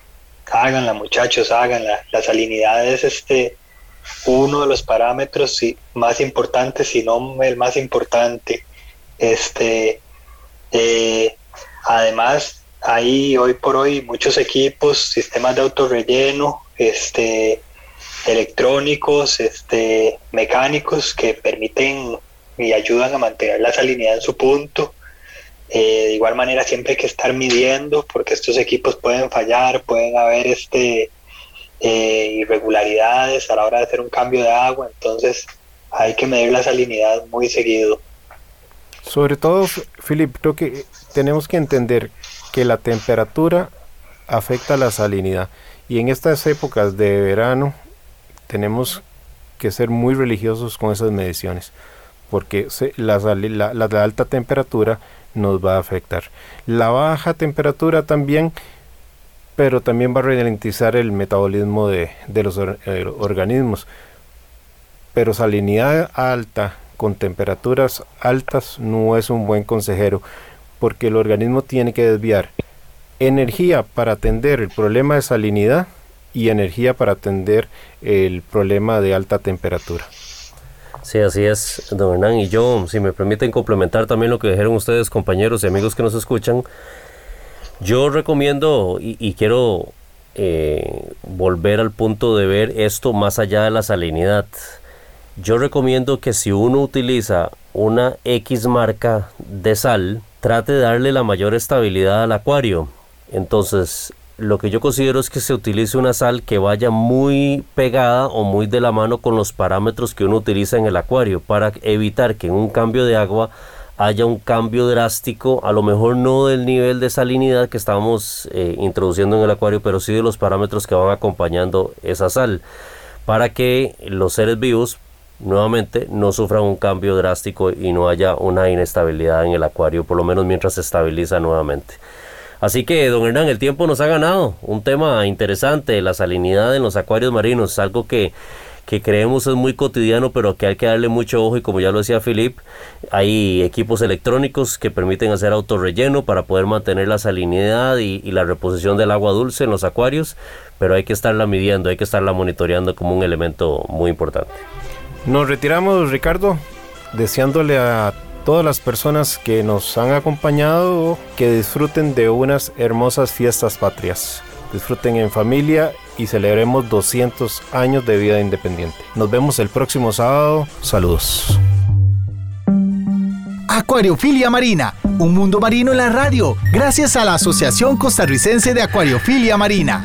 háganla muchachos, háganla. La salinidad es este, uno de los parámetros más importantes, si no el más importante. Este, además, hay hoy por hoy muchos equipos, sistemas de autorrelleno, este, electrónicos, este, mecánicos que permiten y ayudan a mantener la salinidad en su punto. Eh, de igual manera siempre hay que estar midiendo porque estos equipos pueden fallar, pueden haber este, eh, irregularidades a la hora de hacer un cambio de agua, entonces hay que medir la salinidad muy seguido. Sobre todo, Philip, creo que tenemos que entender que la temperatura afecta la salinidad. Y en estas épocas de verano tenemos que ser muy religiosos con esas mediciones, porque la, alta temperatura nos va a afectar. La baja temperatura también, pero también va a ralentizar el metabolismo de, los eh, organismos. Pero salinidad alta con temperaturas altas no es un buen consejero porque el organismo tiene que desviar energía para atender el problema de salinidad y energía para atender el problema de alta temperatura. Sí, así es, don Hernán. Y yo, si me permiten complementar también lo que dijeron ustedes, compañeros y amigos que nos escuchan, yo recomiendo y, quiero eh, volver al punto de ver esto más allá de la salinidad. Yo recomiendo que si uno utiliza una X marca de sal, trate de darle la mayor estabilidad al acuario. Entonces, lo que yo considero es que se utilice una sal que vaya muy pegada o muy de la mano con los parámetros que uno utiliza en el acuario para evitar que en un cambio de agua haya un cambio drástico, a lo mejor no del nivel de salinidad que estamos eh, introduciendo en el acuario, pero sí de los parámetros que van acompañando esa sal, para que los seres vivos nuevamente no sufran un cambio drástico y no haya una inestabilidad en el acuario, por lo menos mientras se estabiliza nuevamente. Así que, don Hernán, el tiempo nos ha ganado. Un tema interesante, la salinidad en los acuarios marinos, algo que, que creemos es muy cotidiano, pero que hay que darle mucho ojo y como ya lo decía Filip, hay equipos electrónicos que permiten hacer autorrelleno para poder mantener la salinidad y, y, la reposición del agua dulce en los acuarios, pero hay que estarla midiendo, hay que estarla monitoreando como un elemento muy importante. Nos retiramos, Ricardo, deseándole a todas las personas que nos han acompañado, que disfruten de unas hermosas fiestas patrias. Disfruten en familia y celebremos 200 años de vida independiente. Nos vemos el próximo sábado. Saludos. Acuariofilia Marina, un mundo marino en la radio, gracias a la Asociación Costarricense de Acuariofilia Marina.